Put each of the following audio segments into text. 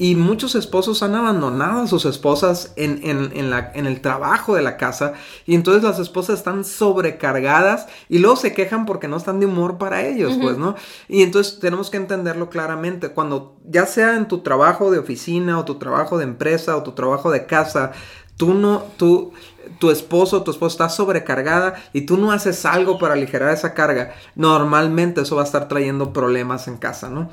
Y muchos esposos han abandonado a sus esposas en, en, la, en, el trabajo de la casa. Y entonces las esposas están sobrecargadas y luego se quejan porque no están de humor para ellos, pues, ¿no? Y entonces tenemos que entenderlo claramente. Cuando ya sea en tu trabajo de oficina o tu trabajo de empresa o tu trabajo de casa, tú no, tú, tu esposo o tu esposa está sobrecargada y tú no haces algo para aligerar esa carga, normalmente eso va a estar trayendo problemas en casa, ¿no?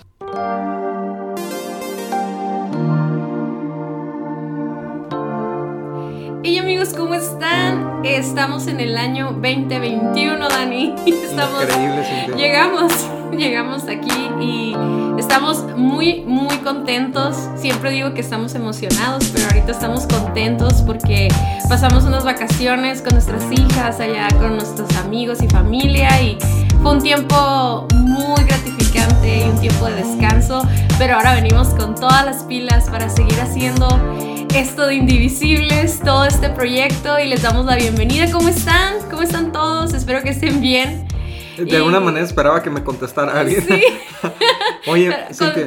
Están? Estamos en el año 2021, Dani. Estamos, Increíble, Llegamos, llegamos aquí y estamos muy, muy contentos. Siempre digo que estamos emocionados, pero ahorita estamos contentos porque pasamos unas vacaciones con nuestras hijas, allá con nuestros amigos y familia y fue un tiempo muy gratificante y un tiempo de descanso, pero ahora venimos con todas las pilas para seguir haciendo esto de Indivisibles, todo este proyecto y les damos la bienvenida. ¿Cómo están? ¿Cómo están todos? Espero que estén bien. De alguna manera esperaba que me contestara alguien. Sí. Oye,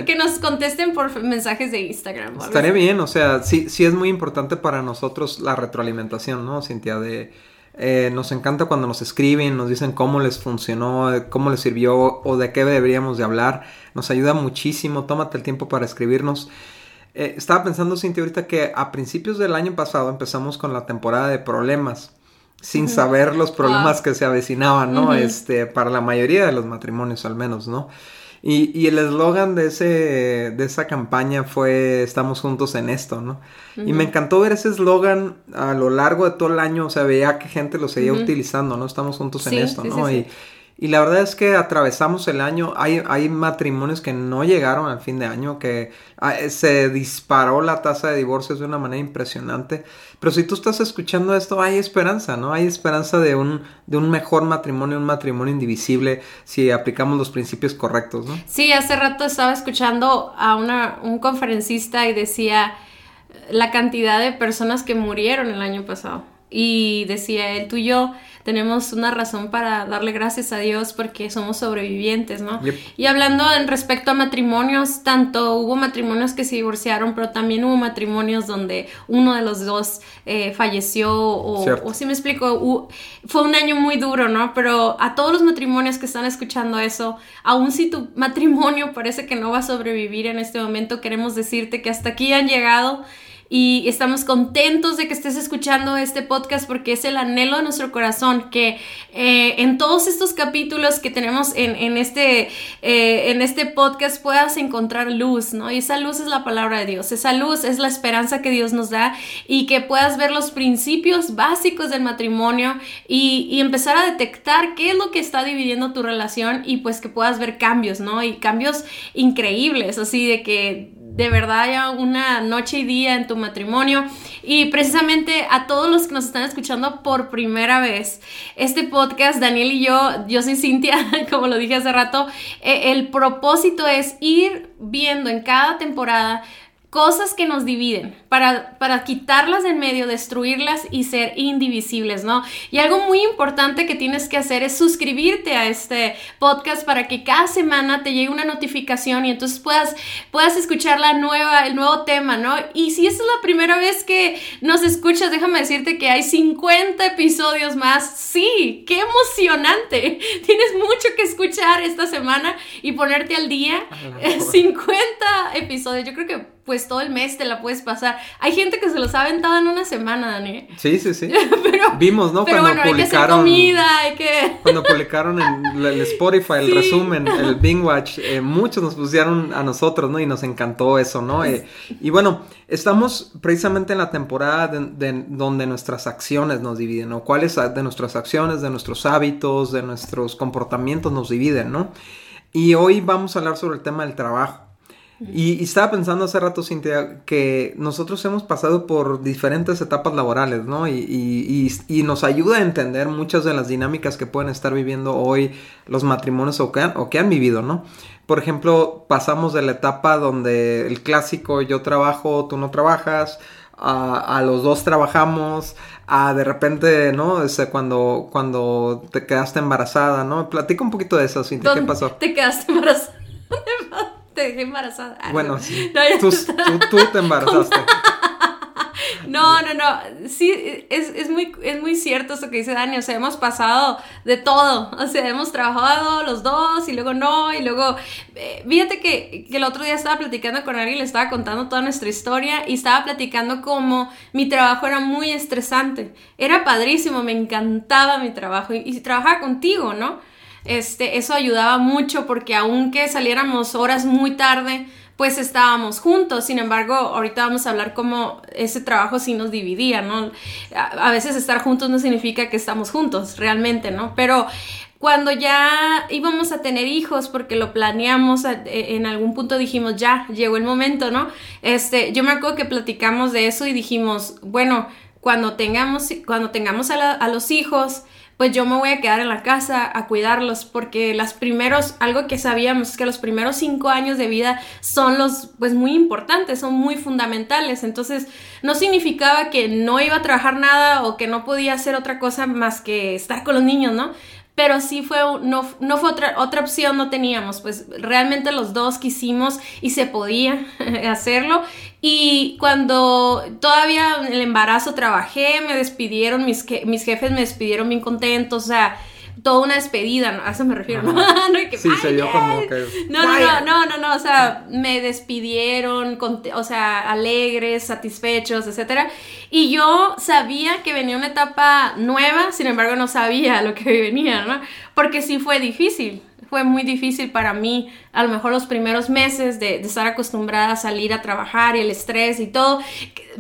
que nos contesten por mensajes de Instagram. Estaría bien, o sea, sí, sí es muy importante para nosotros la retroalimentación, ¿no, Cintia? De, eh, nos encanta cuando nos escriben, nos dicen cómo les funcionó, cómo les sirvió o de qué deberíamos de hablar. Nos ayuda muchísimo, tómate el tiempo para escribirnos. Eh, estaba pensando, Cintia, ahorita que a principios del año pasado empezamos con la temporada de problemas, sin saber los problemas que se avecinaban, ¿no? Este, para la mayoría de los matrimonios al menos, ¿no? Y, el eslogan de, ese, de esa campaña fue Estamos juntos en esto, ¿no? Y me encantó ver ese eslogan a lo largo de todo el año, o sea, veía que gente lo seguía utilizando, ¿no? Estamos juntos en esto, ¿no? y, y la verdad es que atravesamos el año, hay, hay matrimonios que no llegaron al fin de año, que ah, se disparó la tasa de divorcios de una manera impresionante. Pero si tú estás escuchando esto, hay esperanza, ¿no? Hay esperanza de un, de un mejor matrimonio, un matrimonio indivisible, si aplicamos los principios correctos, ¿no? Sí, hace rato estaba escuchando a una, un conferencista y decía la cantidad de personas que murieron el año pasado. Y decía él, tú y yo tenemos una razón para darle gracias a Dios porque somos sobrevivientes, ¿no? Y hablando en respecto a matrimonios, tanto hubo matrimonios que se divorciaron, pero también hubo matrimonios donde uno de los dos eh, falleció o, si me explico, fue un año muy duro, ¿no? Pero a todos los matrimonios que están escuchando eso, aun si tu matrimonio parece que no va a sobrevivir en este momento, queremos decirte que hasta aquí han llegado y estamos contentos de que estés escuchando este podcast porque es el anhelo de nuestro corazón que eh, en todos estos capítulos que tenemos en, este, eh, en este podcast puedas encontrar luz, ¿no? Y esa luz es la palabra de Dios, esa luz es la esperanza que Dios nos da y que puedas ver los principios básicos del matrimonio y, y empezar a detectar qué es lo que está dividiendo tu relación y pues que puedas ver cambios, ¿no? Y cambios increíbles, así de que de verdad haya una noche y día en tu matrimonio. Y precisamente a todos los que nos están escuchando por primera vez, este podcast, Daniel y yo, yo soy Cintia, como lo dije hace rato, eh, el propósito es ir viendo en cada temporada cosas que nos dividen, para, para quitarlas en medio, destruirlas y ser indivisibles, ¿no? Y algo muy importante que tienes que hacer es suscribirte a este podcast para que cada semana te llegue una notificación y entonces puedas, puedas escuchar la nueva, el nuevo tema, ¿no? Y si esta es la primera vez que nos escuchas, déjame decirte que hay 50 episodios más. Sí, qué emocionante. Tienes mucho que escuchar esta semana y ponerte al día. 50 episodios. Yo creo que pues todo el mes te la puedes pasar. Hay gente que se los ha aventado en una semana, Dani. Sí, sí, sí. Vimos, ¿no? Pero cuando bueno, publicaron, hay que comida, hay que... cuando publicaron el Spotify, el resumen, el Bing Watch, eh, muchos nos pusieron a nosotros, ¿no? Y nos encantó eso, ¿no? Eh, y bueno, estamos precisamente en la temporada de, donde nuestras acciones nos dividen, ¿no? ¿Cuáles de nuestras acciones, de nuestros hábitos, de nuestros comportamientos nos dividen, ¿no? Y hoy vamos a hablar sobre el tema del trabajo. Y, estaba pensando hace rato, Cintia, que nosotros hemos pasado por diferentes etapas laborales, ¿no? Y, nos ayuda a entender muchas de las dinámicas que pueden estar viviendo hoy los matrimonios o que han, o que han vivido, ¿no? Por ejemplo, pasamos de la etapa donde el clásico yo trabajo, tú no trabajas, a, los dos trabajamos, a de repente, ¿no? Ese, cuando, cuando te quedaste embarazada, ¿no? Platica un poquito de eso, Cintia, ¿qué pasó? Te quedaste embarazada. Dejé embarazada. Ah, Bueno, no. sí. No, Tú, está. tú- tú te embarazaste. No, no, no. Sí, es, es muy, es muy cierto eso que dice Dani. O sea, hemos pasado de todo. O sea, hemos trabajado los dos y luego no. Y luego, eh, fíjate que, que el otro día estaba platicando con alguien, le estaba contando toda nuestra historia y estaba platicando cómo mi trabajo era muy estresante. Era padrísimo, me encantaba mi trabajo. Y, y trabajaba contigo, ¿no? Este, eso ayudaba mucho porque aunque saliéramos horas muy tarde, pues estábamos juntos. Sin embargo, ahorita vamos a hablar cómo ese trabajo sí nos dividía, ¿no? A, veces estar juntos no significa que estamos juntos, realmente, ¿no? Pero cuando ya íbamos a tener hijos, porque lo planeamos, e- en algún punto dijimos, ya, llegó el momento, ¿no? Este, yo me acuerdo que platicamos de eso y dijimos, bueno, cuando tengamos, cuando tengamos a los hijos, pues yo me voy a quedar en la casa a cuidarlos porque las primeros, algo que sabíamos es que los primeros cinco años de vida son los, pues muy importantes, son muy fundamentales. Entonces, no significaba que no iba a trabajar nada o que no podía hacer otra cosa más que estar con los niños, ¿no? Pero sí fue, no, no fue otra, otra opción, no teníamos, pues realmente los dos quisimos y se podía hacerlo. Y cuando todavía el embarazo trabajé, me despidieron, mis, mis jefes me despidieron bien contentos, o sea, toda una despedida, a eso me refiero, ¿no? No, que, Sí, se "Ay, vio ay". como que. No, no, no, no, no, no, o sea, me despidieron, o sea, alegres, satisfechos, etcétera. Y yo sabía que venía una etapa nueva, sin embargo no sabía lo que venía, ¿no? Porque sí fue difícil, fue muy difícil para mí, a lo mejor los primeros meses de, de estar acostumbrada a salir a trabajar y el estrés y todo.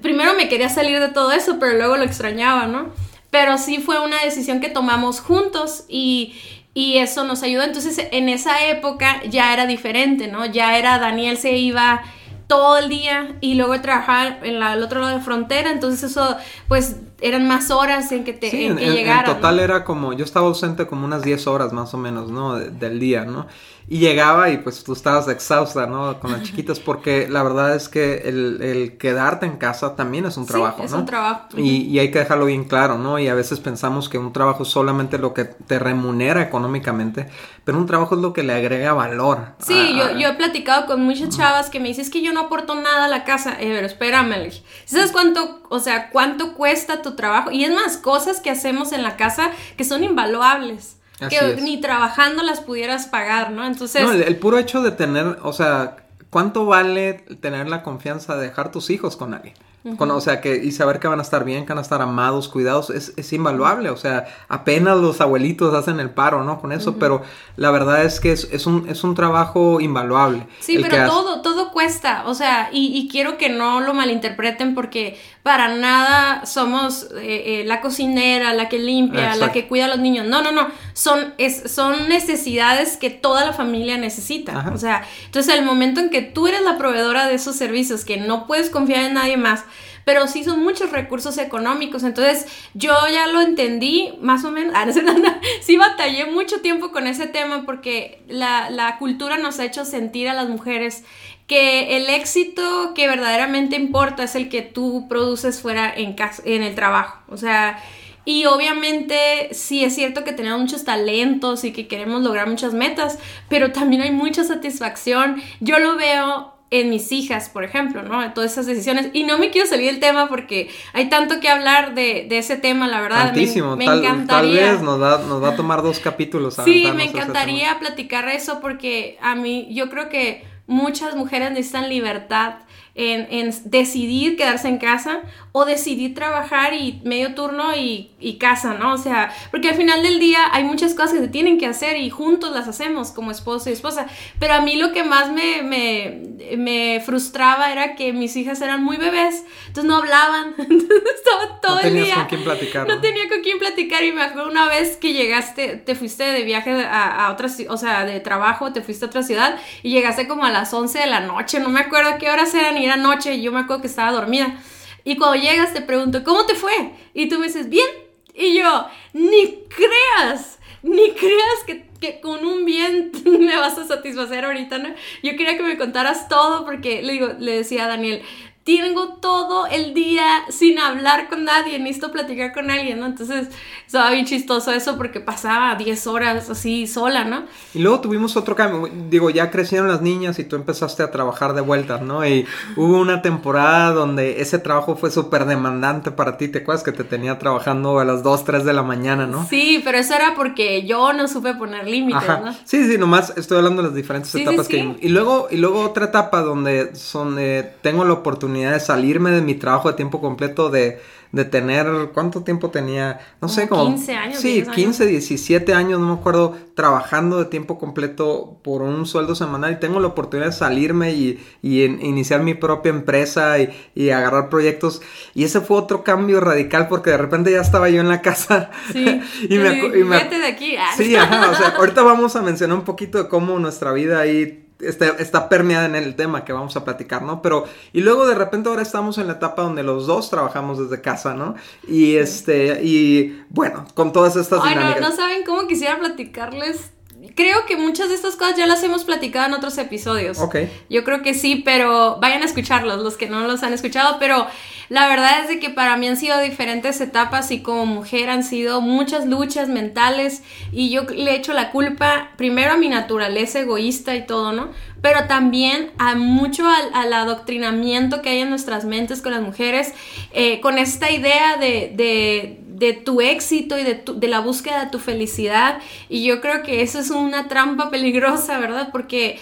Primero me quería salir de todo eso, pero luego lo extrañaba, ¿no? Pero sí fue una decisión que tomamos juntos y, y eso nos ayudó. Entonces, en esa época ya era diferente, ¿no? Ya era Daniel se iba todo el día y luego trabajar en la, el otro lado de frontera, entonces eso, pues, eran más horas en que te Sí, en que en- total era como, yo estaba ausente como unas 10 horas más o menos, ¿no? De- del día, ¿no? Y llegaba y pues tú estabas exhausta, ¿no? Con las chiquitas, porque la verdad es que el, el quedarte en casa también es un Sí, trabajo, es ¿no? un trabajo. Y, y hay que dejarlo bien claro, ¿no? Y a veces pensamos que un trabajo es solamente lo que te remunera económicamente, pero un trabajo es lo que le agrega valor. Sí, a- yo, yo he platicado con muchas chavas que me dicen, es que yo no aporto nada a la casa. Eh, pero espérame, ¿sabes cuánto, o sea, cuánto cuesta tu trabajo? Y es más, cosas que hacemos en la casa que son invaluables. Así que es. ni trabajando las pudieras pagar, ¿no? Entonces, No, el, el puro hecho de tener, o sea, ¿cuánto vale tener la confianza de dejar tus hijos con alguien? Con- o sea, que y saber que van a estar bien, que van a estar amados, cuidados, es, es invaluable. O sea, apenas los abuelitos hacen el paro, ¿no? Con eso, pero la verdad es que es, es un, es un trabajo invaluable. Sí, el que pero hace- todo, todo cuesta, o sea, y, y quiero que no lo malinterpreten porque para nada somos eh, eh, la cocinera, la que limpia, la que cuida a los niños. No, no, no, son, es, son necesidades que toda la familia necesita. Ajá. O sea, entonces el momento en que tú eres la proveedora de esos servicios, que no puedes confiar en nadie más, pero sí son muchos recursos económicos. Entonces, yo ya lo entendí, más o menos. Ah, no. Sí batallé mucho tiempo con ese tema porque la, la cultura nos ha hecho sentir a las mujeres que el éxito que verdaderamente importa es el que tú produces fuera en casa, en el trabajo. O sea, y obviamente sí es cierto que tenemos muchos talentos y que queremos lograr muchas metas, pero también hay mucha satisfacción. Yo lo veo en mis hijas, por ejemplo, ¿no? Todas esas decisiones. Y no me quiero salir del tema porque hay tanto que hablar de, de ese tema, la verdad. Tantísimo, me, tal, tal encantaría. vez nos va, nos va a tomar dos capítulos. Sí, me encantaría platicar eso porque a mí yo creo que muchas mujeres necesitan libertad en, en decidir quedarse en casa o decidir trabajar y medio turno y, y casa, ¿no? O sea, porque al final del día hay muchas cosas que se tienen que hacer y juntos las hacemos como esposo y esposa. Pero a mí lo que más me, me, me frustraba era que mis hijas eran muy bebés, entonces no hablaban, entonces estaba todo No el tenías día. con quién platicar. No ¿no? tenía con quién platicar y me acuerdo una vez que llegaste, te fuiste de viaje a, a otra, o sea, de trabajo, te fuiste a otra ciudad y llegaste como a las 11 de la noche, no me acuerdo qué horas eran y noche y yo me acuerdo que estaba dormida. Y cuando llegas te pregunto, ¿cómo te fue? Y tú me dices, bien. Y yo, ni creas, ni creas que, que con un bien me vas a satisfacer ahorita, ¿no? Yo quería que me contaras todo porque le digo, le decía a Daniel, tengo todo el día sin hablar con nadie, necesito platicar con alguien, ¿no? Entonces, estaba bien chistoso eso porque pasaba 10 horas así sola, ¿no? Y luego tuvimos otro cambio, digo, ya crecieron las niñas y tú empezaste a trabajar de vuelta, ¿no? Y hubo una temporada donde ese trabajo fue súper demandante para ti, ¿te acuerdas que te tenía trabajando a las 2, 3 de la mañana, ¿no? Sí, pero eso era porque yo no supe poner límites, ¿no? Sí, sí, nomás estoy hablando de las diferentes etapas que... Y luego, y luego otra etapa donde son, eh, tengo la oportunidad de salirme de mi trabajo de tiempo completo, de, de tener, ¿cuánto tiempo tenía? No sé, como... 15 años. Sí, 15, 17 años, no me acuerdo, trabajando de tiempo completo por un sueldo semanal y tengo la oportunidad de salirme y, y iniciar mi propia empresa y, y, agarrar proyectos. Y ese fue otro cambio radical porque de repente ya estaba yo en la casa. Sí. y me, y me, de aquí. Ah. Sí, ajá, o sea, ahorita vamos a mencionar un poquito de cómo nuestra vida ahí está, está, permeada en el tema que vamos a platicar, ¿no? Pero, y luego de repente ahora estamos en la etapa donde los dos trabajamos desde casa, ¿no? Y este, y bueno, con todas estas Ay, no, no saben cómo quisiera platicarles creo que muchas de estas cosas ya las hemos platicado en otros episodios. Ok. Yo creo que sí, pero vayan a escucharlos, los que no los han escuchado, pero la verdad es de que para mí han sido diferentes etapas y como mujer han sido muchas luchas mentales y yo le echo la culpa primero a mi naturaleza egoísta y todo, ¿no? Pero también a mucho al, adoctrinamiento que hay en nuestras mentes con las mujeres, eh, con esta idea de de tu éxito y de, de, la búsqueda de tu felicidad. Y yo creo que eso es una trampa peligrosa, ¿verdad? Porque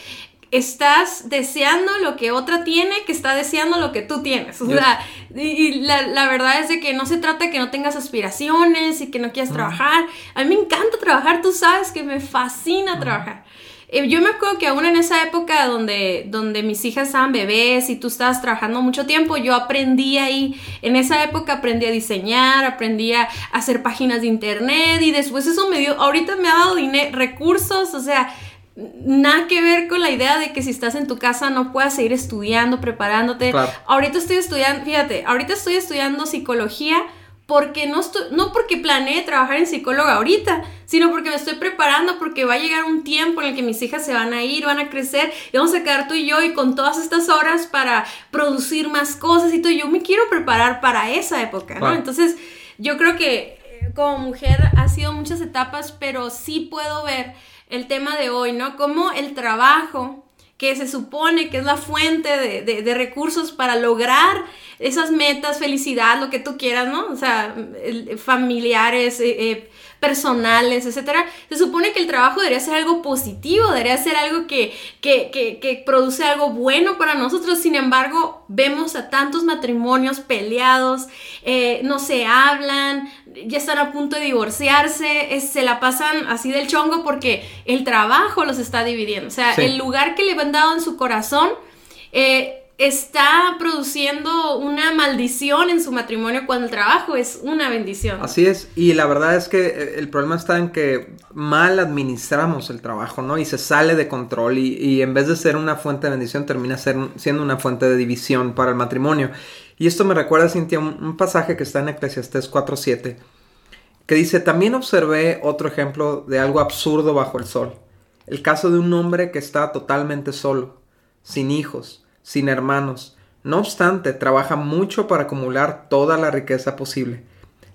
estás deseando lo que otra tiene, que está deseando lo que tú tienes. O sea, y, la, verdad es de que no se trata de que no tengas aspiraciones y que no quieras trabajar. A mí me encanta trabajar, tú sabes que me fascina trabajar. Eh, yo me acuerdo que aún en esa época donde, donde mis hijas estaban bebés y tú estabas trabajando mucho tiempo, yo aprendí ahí, en esa época aprendí a diseñar, aprendí a hacer páginas de internet y después eso me dio, ahorita me ha dado dinero, recursos, o sea, nada que ver con la idea de que si estás en tu casa no puedas seguir estudiando, preparándote. Ahorita estoy estudiando, fíjate, ahorita estoy estudiando psicología porque no, estoy, no porque planeé trabajar en psicóloga ahorita, sino porque me estoy preparando porque va a llegar un tiempo en el que mis hijas se van a ir, van a crecer y vamos a quedar tú y yo y con todas estas horas para producir más cosas y todo. Yo me quiero preparar para esa época, ¿no? Entonces, yo creo que eh, como mujer ha sido muchas etapas, pero sí puedo ver el tema de hoy, ¿no? Como el trabajo que se supone que es la fuente de, recursos para lograr esas metas, felicidad, lo que tú quieras, ¿no? O sea, familiares, eh, eh, personales, etcétera. Se supone que el trabajo debería ser algo positivo, debería ser algo que, que, produce algo bueno para nosotros. Sin embargo, vemos a tantos matrimonios peleados, eh, no se hablan, ya están a punto de divorciarse, se la pasan así del chongo porque el trabajo los está dividiendo. O sea, el lugar que le han dado en su corazón eh, está produciendo una maldición en su matrimonio cuando el trabajo es una bendición. Así es, y la verdad es que eh, el problema está en que mal administramos el trabajo, ¿no? Y se sale de control y, en vez de ser una fuente de bendición termina siendo una fuente de división para el matrimonio. Y esto me recuerda, Cintia, un, pasaje que está en Eclesiastés 4.7, que dice, también observé otro ejemplo de algo absurdo bajo el sol. El caso de un hombre que está totalmente solo, sin hijos, sin hermanos. No obstante, trabaja mucho para acumular toda la riqueza posible.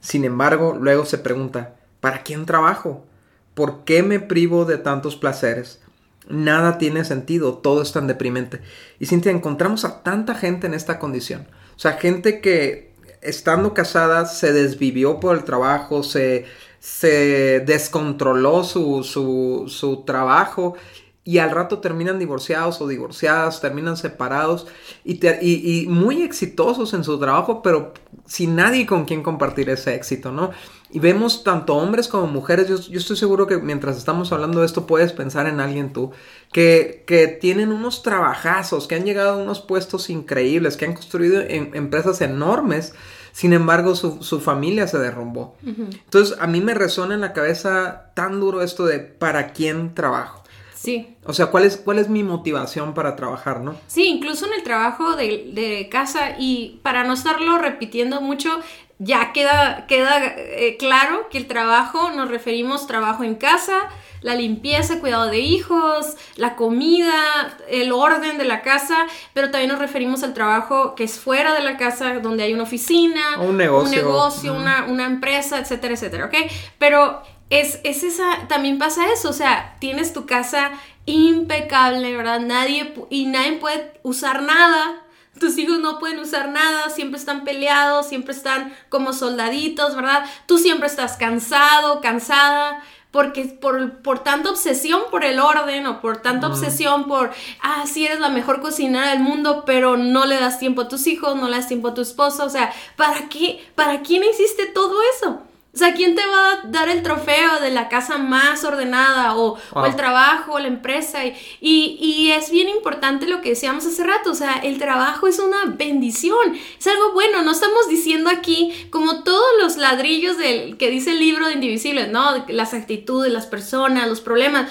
Sin embargo, luego se pregunta, ¿para quién trabajo? ¿Por qué me privo de tantos placeres? Nada tiene sentido, todo es tan deprimente. Y Cintia, encontramos a tanta gente en esta condición. O sea, gente que estando casada se desvivió por el trabajo, se, se descontroló su, su, su trabajo y al rato terminan divorciados o divorciadas, terminan separados y, y, muy exitosos en su trabajo, pero sin nadie con quien compartir ese éxito, ¿no? Y vemos tanto hombres como mujeres, yo, yo, estoy seguro que mientras estamos hablando de esto puedes pensar en alguien tú, que, que tienen unos trabajazos, que han llegado a unos puestos increíbles, que han construido empresas enormes, sin embargo su, su familia se derrumbó. Entonces a mí me resuena en la cabeza tan duro esto de ¿para quién trabajo? Sí. O sea, ¿cuál es, cuál es mi motivación para trabajar, no? Sí, incluso en el trabajo de, casa y para no estarlo repitiendo mucho, ya queda, queda eh, claro que el trabajo, nos referimos trabajo en casa, la limpieza, cuidado de hijos, la comida, el orden de la casa, pero también nos referimos al trabajo que es fuera de la casa, donde hay una oficina, un negocio, un negocio una, una, empresa, etcétera, etcétera, ¿ok? Pero es, es esa, también pasa eso, o sea, tienes tu casa impecable, ¿verdad? Nadie, y nadie puede usar nada tus hijos no pueden usar nada, siempre están peleados, siempre están como soldaditos, ¿verdad? Tú siempre estás cansado, cansada, porque por, por tanta obsesión por el orden o por tanta obsesión por, ah, sí eres la mejor cocinera del mundo, pero no le das tiempo a tus hijos, no le das tiempo a tu esposa, o sea, ¿para qué? ¿Para quién hiciste todo eso? O sea, ¿quién te va a dar el trofeo de la casa más ordenada o, el trabajo o la empresa? Y, y, es bien importante lo que decíamos hace rato, o sea, el trabajo es una bendición, es algo bueno, no estamos diciendo aquí como todos los ladrillos del que dice el libro de Indivisibles, ¿no? Las actitudes, las personas, los problemas.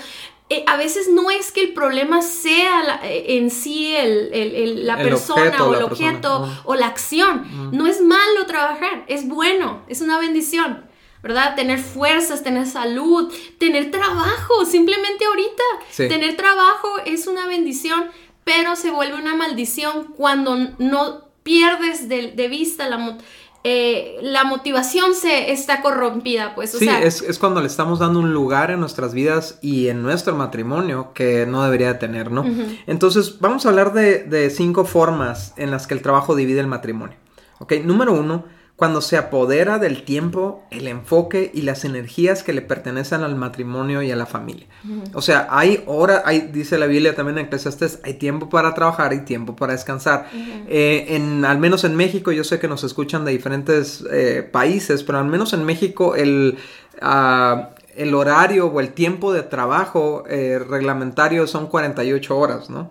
Eh, a veces no es que el problema sea eh, en sí el, la persona o el objeto o la acción. No es malo trabajar, es bueno, es una bendición. ¿Verdad? Tener fuerzas, tener salud, tener trabajo, simplemente ahorita. Tener trabajo es una bendición, pero se vuelve una maldición cuando no pierdes de, vista la, eh, la motivación se está corrompida, pues. sí, es, cuando le estamos dando un lugar en nuestras vidas y en nuestro matrimonio que no debería tener, ¿no? Entonces, vamos a hablar de, de cinco formas en las que el trabajo divide el matrimonio. ¿Ok? Número uno, cuando se apodera del tiempo, el enfoque y las energías que le pertenecen al matrimonio y a la familia. O sea, hay hora, hay, dice la Biblia también en Eclesiastes, hay tiempo para trabajar y tiempo para descansar. Eh, en, al menos en México, yo sé que nos escuchan de diferentes eh, países, pero al menos en México el... Ah, el horario o el tiempo de trabajo eh, reglamentario son 48 horas, ¿no?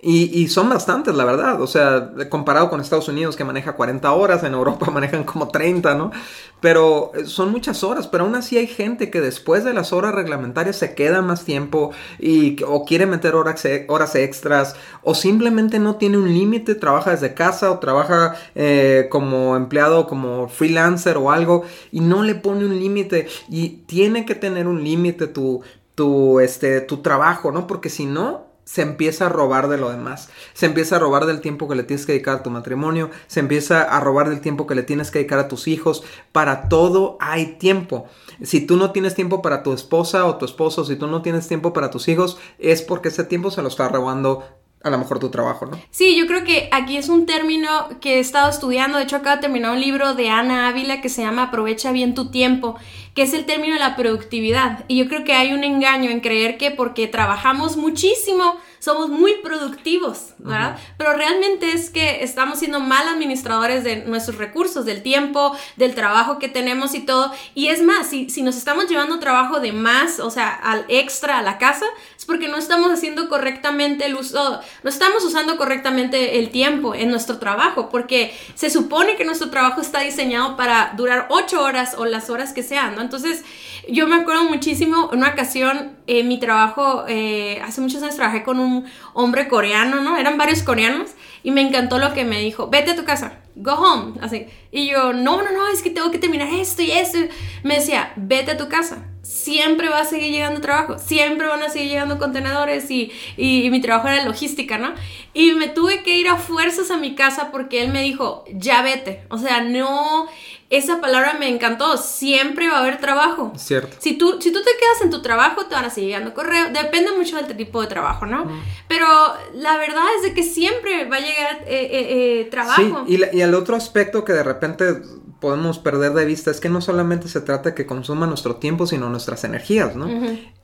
Y, son bastantes, la verdad. O sea, comparado con Estados Unidos que maneja 40 horas, en Europa manejan como 30, ¿no? Pero eh, son muchas horas, pero aún así hay gente que después de las horas reglamentarias se queda más tiempo y o quiere meter horas, horas extras o simplemente no tiene un límite, trabaja desde casa o trabaja eh, como empleado, como freelancer o algo y no le pone un límite y tiene que tener un límite tu, tu, este, tu trabajo, ¿no? Porque si no, se empieza a robar de lo demás. Se empieza a robar del tiempo que le tienes que dedicar a tu matrimonio, se empieza a robar del tiempo que le tienes que dedicar a tus hijos. Para todo hay tiempo. Si tú no tienes tiempo para tu esposa o tu esposo, si tú no tienes tiempo para tus hijos, es porque ese tiempo se lo está robando a lo mejor tu trabajo, ¿no? Sí, yo creo que aquí es un término que he estado estudiando. De hecho, acabo de terminar un libro de Ana Ávila que se llama Aprovecha bien tu tiempo, que es el término de la productividad. Y yo creo que hay un engaño en creer que porque trabajamos muchísimo, somos muy productivos, ¿verdad? Pero realmente es que estamos siendo mal administradores de nuestros recursos, del tiempo, del trabajo que tenemos y todo. Y es más, si, si nos estamos llevando trabajo de más, o sea, al extra a la casa, es porque no estamos haciendo correctamente el uso, no estamos usando correctamente el tiempo en nuestro trabajo, porque se supone que nuestro trabajo está diseñado para durar ocho horas o las horas que sean, ¿no? Entonces, yo me acuerdo muchísimo, en una ocasión, en mi trabajo, eh, hace muchos años trabajé con un hombre coreano, ¿no? Eran varios coreanos y me encantó lo que me dijo, vete a tu casa, go home, así. Y yo, no, no, no, es que tengo que terminar esto y esto. Me decía, vete a tu casa, siempre va a seguir llegando trabajo, siempre van a seguir llegando contenedores y, y, mi trabajo era logística, ¿no? Y me tuve que ir a fuerzas a mi casa porque él me dijo, ya vete, o sea, no, esa palabra me encantó, siempre va a haber trabajo. Cierto. Si tú, si tú te quedas en tu trabajo, te van a seguir llegando correo, depende mucho del tipo de trabajo, ¿no? Pero la verdad es de que siempre va a llegar eh, eh, eh, trabajo. Sí, y, y el otro aspecto que de repente podemos perder de vista es que no solamente se trata de que consuma nuestro tiempo, sino nuestras energías, ¿no?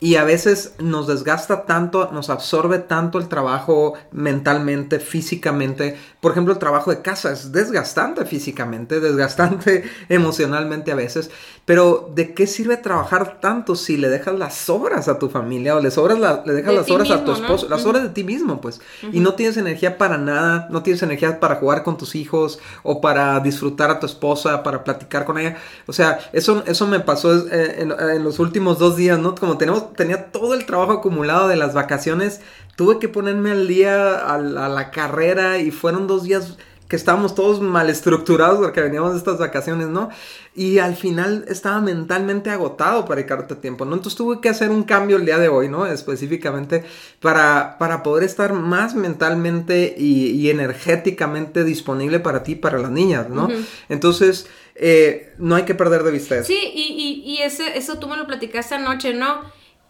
Y a veces nos desgasta tanto, nos absorbe tanto el trabajo mentalmente, físicamente. Por ejemplo, el trabajo de casa es desgastante físicamente, desgastante emocionalmente a veces. Pero ¿de qué sirve trabajar tanto si le dejas las horas a tu familia o le, sobras le dejas las horas a tu esposo, las horas de ti mismo, pues? Y no tienes energía para nada, no tienes energía para jugar con tus hijos o para disfrutar a tu esposa, para platicar con ella. O sea, eso, eso me pasó eh, en, los últimos dos días, ¿no? Como tenemos, tenía todo el trabajo acumulado de las vacaciones, tuve que ponerme al día a la carrera y fueron dos días que estábamos todos mal estructurados porque veníamos de estas vacaciones, ¿no? Y al final estaba mentalmente agotado para dedicarte tiempo, ¿no? Entonces tuve que hacer un cambio el día de hoy, ¿no? Específicamente para, para poder estar más mentalmente y, energéticamente disponible para ti, para las niñas, ¿no? Entonces, eh, no hay que perder de vista eso. Sí, y, y, y ese, eso tú me lo platicaste anoche, ¿no?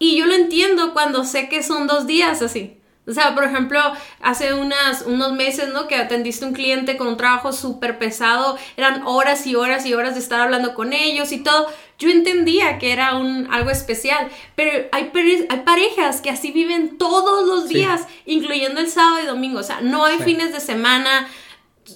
Y yo lo entiendo cuando sé que son dos días así. O sea, por ejemplo, hace unas, unos meses, ¿no? Que atendiste un cliente con un trabajo súper pesado, eran horas y horas y horas de estar hablando con ellos y todo. Yo entendía que era un, algo especial, pero hay, hay parejas que así viven todos los días, incluyendo el sábado y domingo. O sea, no hay fines de semana,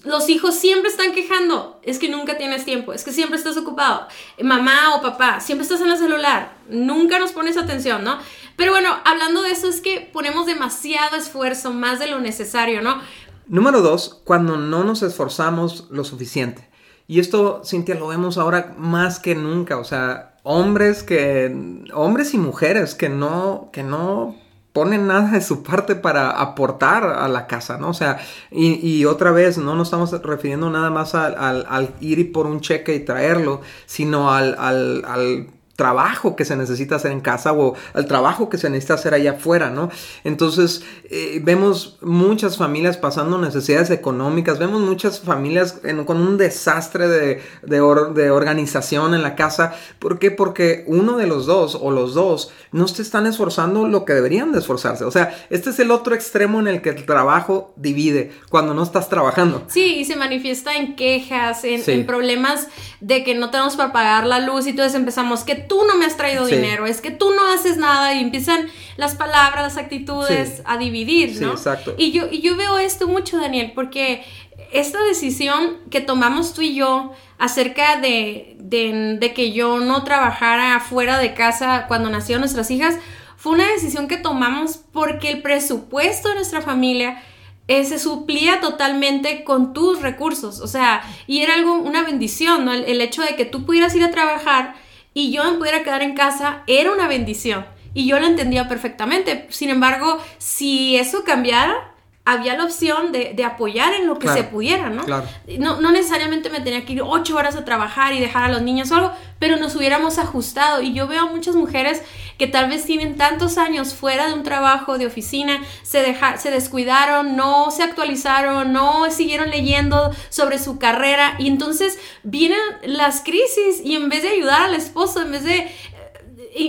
los hijos siempre están quejando, es que nunca tienes tiempo, es que siempre estás ocupado, mamá o papá, siempre estás en el celular, nunca nos pones atención, ¿no? Pero bueno, hablando de eso es que ponemos demasiado esfuerzo, más de lo necesario, ¿no? Número dos, cuando no nos esforzamos lo suficiente. Y esto, Cintia, lo vemos ahora más que nunca, o sea, hombres que, hombres y mujeres que no, que no ponen nada de su parte para aportar a la casa, ¿no? O sea, y, otra vez, no nos estamos refiriendo nada más al, al, ir por un cheque y traerlo, sino al, al trabajo que se necesita hacer en casa o el trabajo que se necesita hacer allá afuera, ¿no? Entonces, eh, vemos muchas familias pasando necesidades económicas, vemos muchas familias con un desastre de, de, organización en la casa. ¿Por qué? Porque uno de los dos o los dos no se están esforzando lo que deberían de esforzarse. O sea, este es el otro extremo en el que el trabajo divide cuando no estás trabajando. Sí, y se manifiesta en quejas, en, en problemas de que no tenemos para pagar la luz y entonces empezamos que tú no me has traído dinero, es que tú no haces nada y empiezan las palabras, las actitudes a dividir, ¿no? exacto. Y yo, y yo veo esto mucho, Daniel, porque esta decisión que tomamos tú y yo acerca de, de, que yo no trabajara fuera de casa cuando nacieron nuestras hijas, fue una decisión que tomamos porque el presupuesto de nuestra familia eh, se suplía totalmente con tus recursos, o sea, y era algo, una bendición, ¿no? el, hecho de que tú pudieras ir a trabajar y yo me pudiera quedar en casa era una bendición. Y yo lo entendía perfectamente. Sin embargo, si eso cambiara, había la opción de, apoyar en lo que se pudiera, ¿no? ¿no? ¿no? necesariamente me tenía que ir ocho horas a trabajar y dejar a los niños o algo, pero nos hubiéramos ajustado. Y yo veo a muchas mujeres que tal vez tienen tantos años fuera de un trabajo de oficina, se, deja, se descuidaron, no se actualizaron, no siguieron leyendo sobre su carrera y entonces vienen las crisis y en vez de ayudar al esposo, en vez de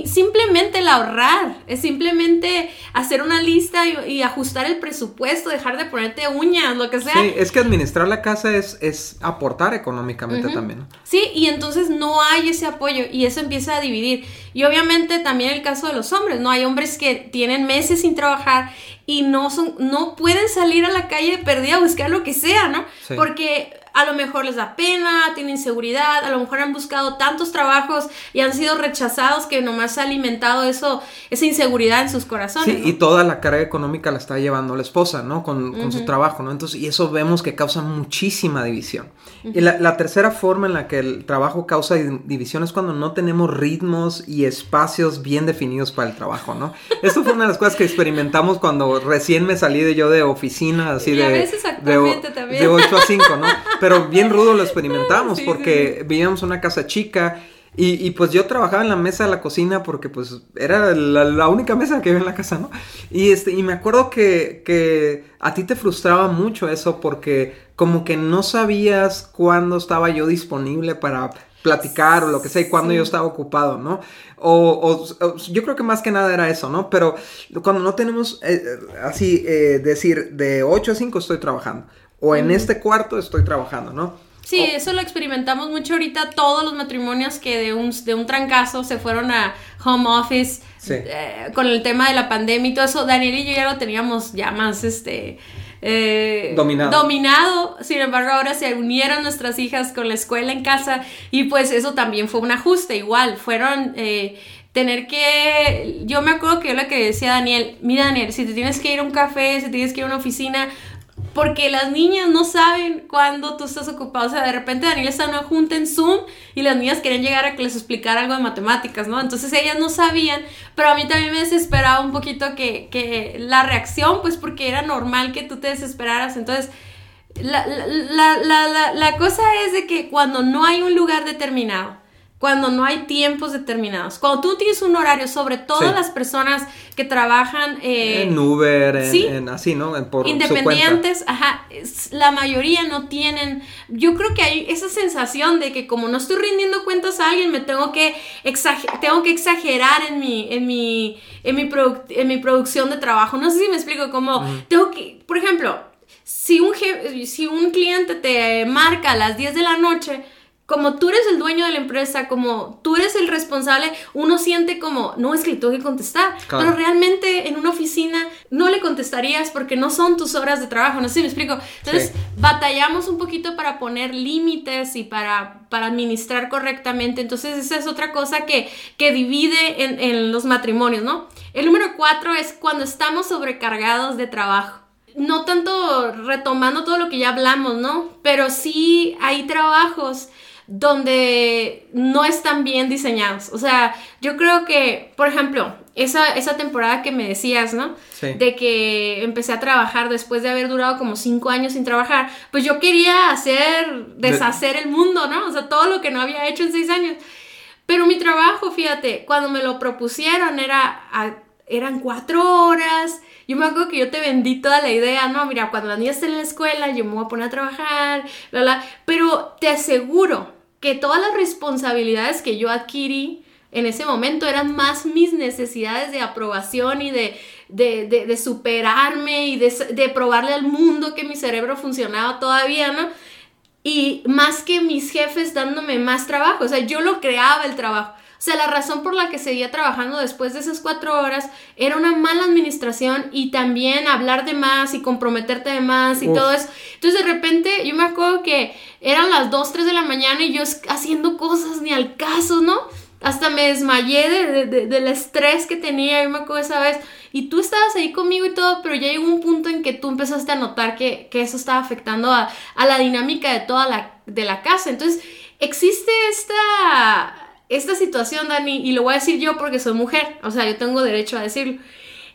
simplemente el ahorrar, es simplemente hacer una lista y, ajustar el presupuesto, dejar de ponerte uñas, lo que sea. Sí, es que administrar la casa es, es aportar económicamente también. Sí, y entonces no hay ese apoyo y eso empieza a dividir. Y obviamente también el caso de los hombres, ¿no? Hay hombres que tienen meses sin trabajar y no son, no pueden salir a la calle perdida a buscar lo que sea, ¿no? Porque a lo mejor les da pena, tienen inseguridad, a lo mejor han buscado tantos trabajos y han sido rechazados que nomás ha alimentado eso, esa inseguridad en sus corazones. Sí, y toda la carga económica la está llevando la esposa, ¿no? Con, su trabajo, ¿no? Entonces, y eso vemos que causa muchísima división. Y la, la, tercera forma en la que el trabajo causa división es cuando no tenemos ritmos y espacios bien definidos para el trabajo, ¿no? Esto fue una de las cosas que experimentamos cuando recién me salí de yo de oficina, así de, de, 8 a 5, ¿no? Pero bien rudo lo experimentamos porque vivíamos en una casa chica y, pues yo trabajaba en la mesa de la cocina porque pues era la, única mesa que había en la casa, ¿no? Y, este, y me acuerdo que, que a ti te frustraba mucho eso porque como que no sabías cuándo estaba yo disponible para platicar o lo que sea y cuando yo estaba ocupado, ¿no? O, yo creo que más que nada era eso, ¿no? Pero cuando no tenemos eh, así, eh, decir de 8 a 5 estoy trabajando o en este cuarto estoy trabajando, ¿no? Sí, eso lo experimentamos mucho ahorita, todos los matrimonios que de un, de un trancazo se fueron a home office eh, con el tema de la pandemia y todo eso. Daniel y yo ya lo teníamos ya más, este... Eh, dominado. dominado. Sin embargo, ahora se unieron nuestras hijas con la escuela en casa y pues eso también fue un ajuste. Igual, fueron eh, tener que... Yo me acuerdo que yo lo que decía Daniel, mira Daniel, si te tienes que ir a un café, si tienes que ir a una oficina, porque las niñas no saben cuándo tú estás ocupado. O sea, de repente Daniel está en una junta en Zoom y las niñas querían llegar a que les explicara algo de matemáticas, ¿no? Entonces ellas no sabían, pero a mí también me desesperaba un poquito que, que la reacción, pues porque era normal que tú te desesperaras. Entonces la, la, la, la, cosa es de que cuando no hay un lugar determinado, cuando no hay tiempos determinados, cuando tú tienes un horario, sobre todo las personas que trabajan eh, en Uber, en, así, ¿no? por independientes, ajá, la mayoría no tienen, yo creo que hay esa sensación de que como no estoy rindiendo cuentas a alguien, me tengo que, tengo que exagerar en mi, en mi, en mi, en mi producción de trabajo. No sé si me explico, como tengo que, por ejemplo, si un, si un cliente te marca a las 10 de la noche, como tú eres el dueño de la empresa, como tú eres el responsable, uno siente como, no, es que tengo que contestar. Pero realmente en una oficina no le contestarías porque no son tus horas de trabajo, no sé si me explico. Entonces, batallamos un poquito para poner límites y para, para administrar correctamente. Entonces, esa es otra cosa que, que divide en, en los matrimonios, ¿no? El número cuatro es cuando estamos sobrecargados de trabajo no tanto retomando todo lo que ya hablamos, ¿no? Pero sí hay trabajos donde no están bien diseñados. O sea, yo creo que, por ejemplo, esa, esa temporada que me decías, ¿no? Sí. De que empecé a trabajar después de haber durado como cinco años sin trabajar, pues yo quería hacer, deshacer el mundo, ¿no? O sea, todo lo que no había hecho en seis años. Pero mi trabajo, fíjate, cuando me lo propusieron era, eran cuatro horas. Yo me acuerdo que yo te vendí toda la idea, no, mira, cuando la niña esté en la escuela, yo me voy a poner a trabajar, bla, bla. Pero te aseguro que todas las responsabilidades que yo adquirí en ese momento eran más mis necesidades de aprobación y de, de, superarme y de, probarle al mundo que mi cerebro funcionaba todavía, ¿no? Y más que mis jefes dándome más trabajo, o sea, yo lo creaba el trabajo. O sea, la razón por la que seguía trabajando después de esas cuatro horas era una mala administración y también hablar de más y comprometerte de más y todo eso. Entonces de repente yo me acuerdo que eran las 2, 3 de la mañana y yo haciendo cosas ni al caso, ¿no? Hasta me desmayé de, del estrés que tenía, yo me acuerdo esa vez. Y tú estabas ahí conmigo y todo, pero ya llegó un punto en que tú empezaste a notar que, que eso estaba afectando a, a la dinámica de toda la, de la casa. Entonces, existe esta esta situación, Dani, y lo voy a decir yo porque soy mujer, o sea, yo tengo derecho a decirlo.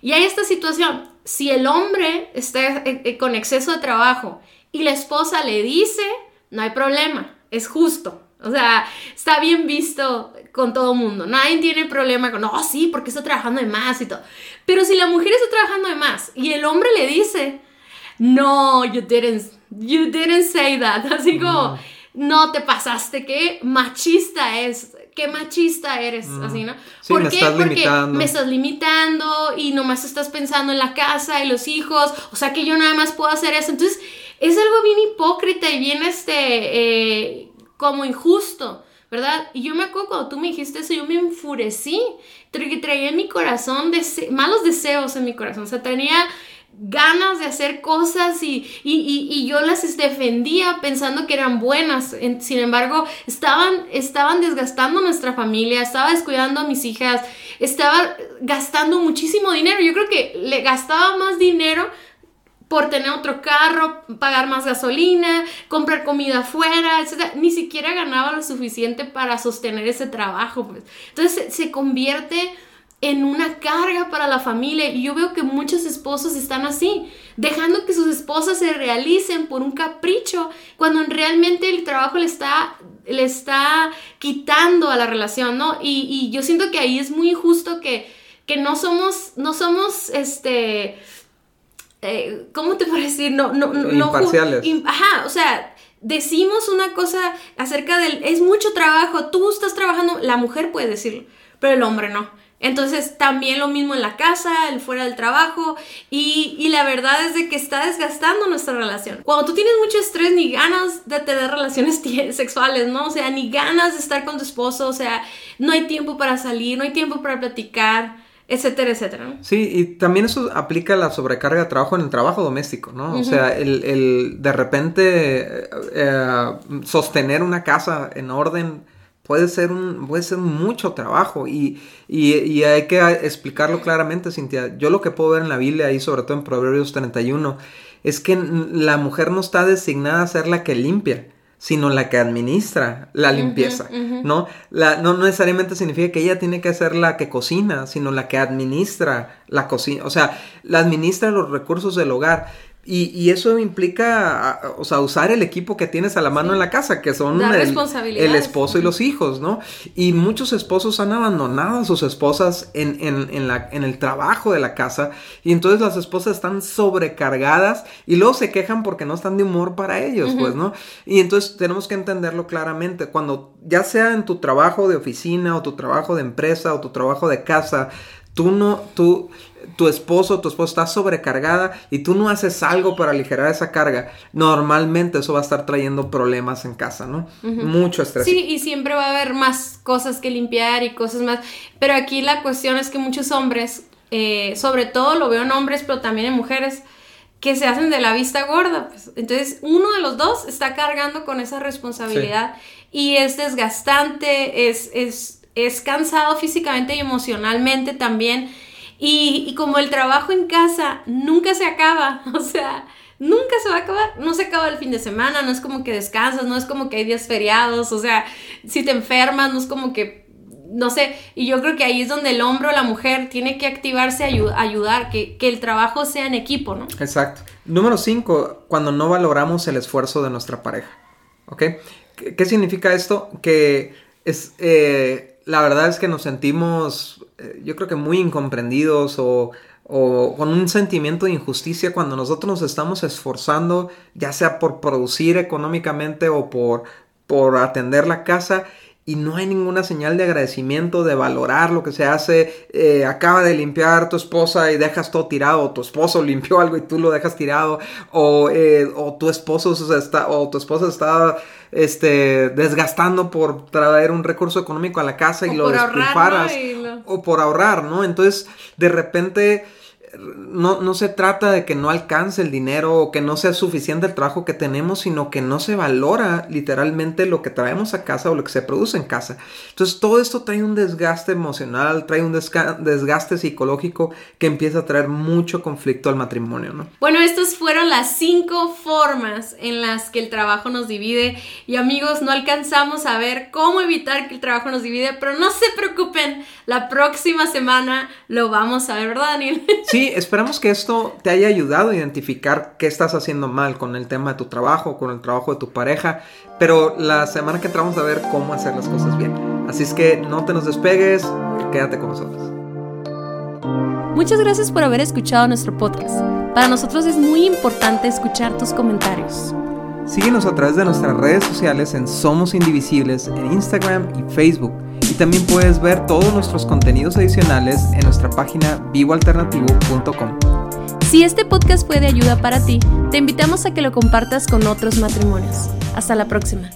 Y hay esta situación, si el hombre está con exceso de trabajo y la esposa le dice, no hay problema, es justo. O sea, está bien visto con todo mundo. Nadie tiene problema con, no, sí, porque está trabajando de más y todo. Pero si la mujer está trabajando de más y el hombre le dice, no, you didn't, you didn't say that. Así como, no te pasaste, qué machista es qué machista eres, así, ¿no? Sí, me Estás Porque limitando. me estás limitando y nomás estás pensando en la casa y los hijos, o sea que yo nada más puedo hacer eso. Entonces, es algo bien hipócrita y bien, este, eh, como injusto. ¿verdad? Y yo me acuerdo cuando tú me dijiste eso, yo me enfurecí, traía en mi corazón malos deseos en mi corazón, o sea, tenía ganas de hacer cosas y, y, yo las defendía pensando que eran buenas. Sin embargo, estaban, estaban desgastando nuestra familia, estaba descuidando a mis hijas, estaba gastando muchísimo dinero. Yo creo que le gastaba más dinero por tener otro carro, pagar más gasolina, comprar comida afuera, etc. Ni siquiera ganaba lo suficiente para sostener ese trabajo. Pues. Entonces se convierte en una carga para la familia. Y yo veo que muchos esposos están así, dejando que sus esposas se realicen por un capricho, cuando realmente el trabajo le está, le está quitando a la relación, ¿no? Y, yo siento que ahí es muy injusto que, que no somos, no somos, este... Eh, ¿Cómo te puedo decir? No, no, no. Imparciales. ajá, o sea, decimos una cosa acerca del. Es mucho trabajo, tú estás trabajando. La mujer puede decirlo, pero el hombre no. Entonces también lo mismo en la casa, el fuera del trabajo y, la verdad es de que está desgastando nuestra relación. Cuando tú tienes mucho estrés ni ganas de tener relaciones sexuales, ¿no? O sea, ni ganas de estar con tu esposo, o sea, no hay tiempo para salir, no hay tiempo para platicar etcétera, etcétera. Sí, y también eso aplica la sobrecarga de trabajo en el trabajo doméstico, ¿no? O sea, el, de repente eh, sostener una casa en orden puede ser, un, puede ser mucho trabajo y, y, hay que explicarlo claramente, Cintia. Yo lo que puedo ver en la Biblia y sobre todo en Proverbios 31 es que la mujer no está designada a ser la que limpia, sino la que administra la limpieza, ¿no? La, no necesariamente significa que ella tiene que ser la que cocina, sino la que administra la cocina, o sea, la administra los recursos del hogar Y, eso implica, o sea, usar el equipo que tienes a la mano en la casa, que son el, el, esposo y los hijos, ¿no? Y muchos esposos han abandonado a sus esposas en, en, en, la, en el trabajo de la casa y entonces las esposas están sobrecargadas y luego se quejan porque no están de humor para ellos, pues, ¿no? Y entonces tenemos que entenderlo claramente. Cuando ya sea en tu trabajo de oficina o tu trabajo de empresa o tu trabajo de casa, tú no, tú tu esposo tu esposa está sobrecargada y tú no haces algo para aligerar esa carga, normalmente eso va a estar trayendo problemas en casa, ¿no? Mucho estrés. Sí, y siempre va a haber más cosas que limpiar y cosas más. Pero aquí la cuestión es que muchos hombres, eh, sobre todo lo veo en hombres, pero también en mujeres, que se hacen de la vista gorda. Pues. Entonces, uno de los dos está cargando con esa responsabilidad y es desgastante, es, es, es cansado físicamente y emocionalmente también y, como el trabajo en casa nunca se acaba, o sea, nunca se va a acabar, no se acaba el fin de semana, no es como que descansas, no es como que hay días feriados, o sea, si te enfermas, no es como que, no sé, y yo creo que ahí es donde el hombre o la mujer tiene que activarse a ayudar, que, el trabajo sea en equipo, ¿no? Exacto. Número cinco, cuando no valoramos el esfuerzo de nuestra pareja, ¿ok? ¿Qué, significa esto? Que es, eh, la verdad es que nos sentimos eh, yo creo que muy incomprendidos o, con un sentimiento de injusticia cuando nosotros nos estamos esforzando, ya sea por producir económicamente o por, por atender la casa y no hay ninguna señal de agradecimiento, de valorar lo que se hace. Eh, acaba de limpiar tu esposa y dejas todo tirado, o tu esposo limpió algo y tú lo dejas tirado, o, eh, o tu esposo está, o tu esposa está este, desgastando por traer un recurso económico a la casa y lo despilfarras. O por ahorrar, ¿no? Entonces, de repente no, no, se trata de que no alcance el dinero o que no sea suficiente el trabajo que tenemos, sino que no se valora literalmente lo que traemos a casa o lo que se produce en casa. Entonces todo esto trae un desgaste emocional, trae un desgaste psicológico que empieza a traer mucho conflicto al matrimonio, ¿no? Bueno, estas fueron las cinco formas en las que el trabajo nos divide y amigos, no alcanzamos a ver cómo evitar que el trabajo nos divide, pero no se preocupen, la próxima semana lo vamos a ver, ¿verdad, Daniel? Sí, esperamos que esto te haya ayudado a identificar qué estás haciendo mal con el tema de tu trabajo, con el trabajo de tu pareja, pero la semana que entramos a ver cómo hacer las cosas bien. Así es que no te nos despegues, quédate con nosotros. Muchas gracias por haber escuchado nuestro podcast. Para nosotros es muy importante escuchar tus comentarios. Síguenos a través de nuestras redes sociales en Somos Indivisibles en Instagram y Facebook y también puedes ver todos nuestros contenidos adicionales en nuestra página vivoalternativo.com. Si este podcast fue de ayuda para ti, te invitamos a que lo compartas con otros matrimonios. Hasta la próxima.